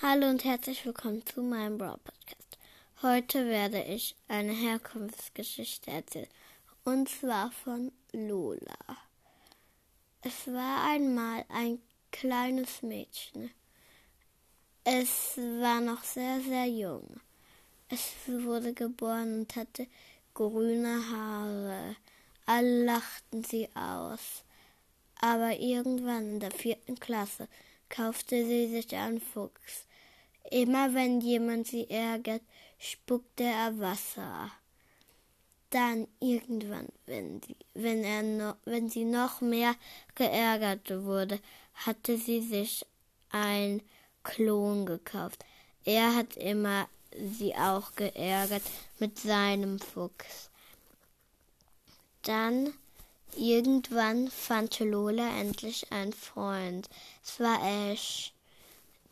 Hallo und herzlich willkommen zu meinem Brawl Podcast. Heute werde ich eine Herkunftsgeschichte erzählen und zwar von Lola. Es war einmal ein kleines Mädchen. Es war noch sehr, sehr jung. Es wurde geboren und hatte grüne Haare. Alle lachten sie aus. Aber irgendwann in der vierten Klasse kaufte sie sich einen Fuchs. Immer wenn jemand sie ärgert, spuckte er Wasser. Dann irgendwann, wenn, sie, wenn, er no, wenn sie noch mehr geärgert wurde, hatte sie sich ein Klon gekauft. Er hat immer sie auch geärgert mit seinem Fuchs. Dann irgendwann fand Lola endlich einen Freund. Es war Ash.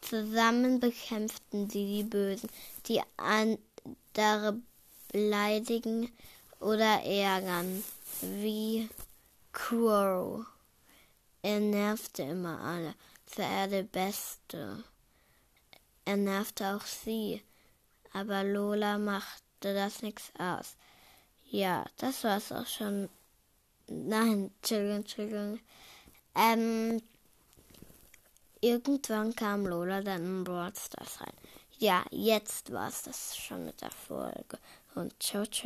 Zusammen bekämpften sie die Bösen, die andere beleidigen oder ärgern, wie Crow. Er nervte immer alle, war er der Beste. Er nervte auch sie, aber Lola machte das nichts aus. Ja, das war's auch schon. Nein, Entschuldigung, Entschuldigung. Ähm, irgendwann kam Lola dann in Brawl Stars rein. Ja, jetzt war es das schon mit der Folge. Und ciao, ciao.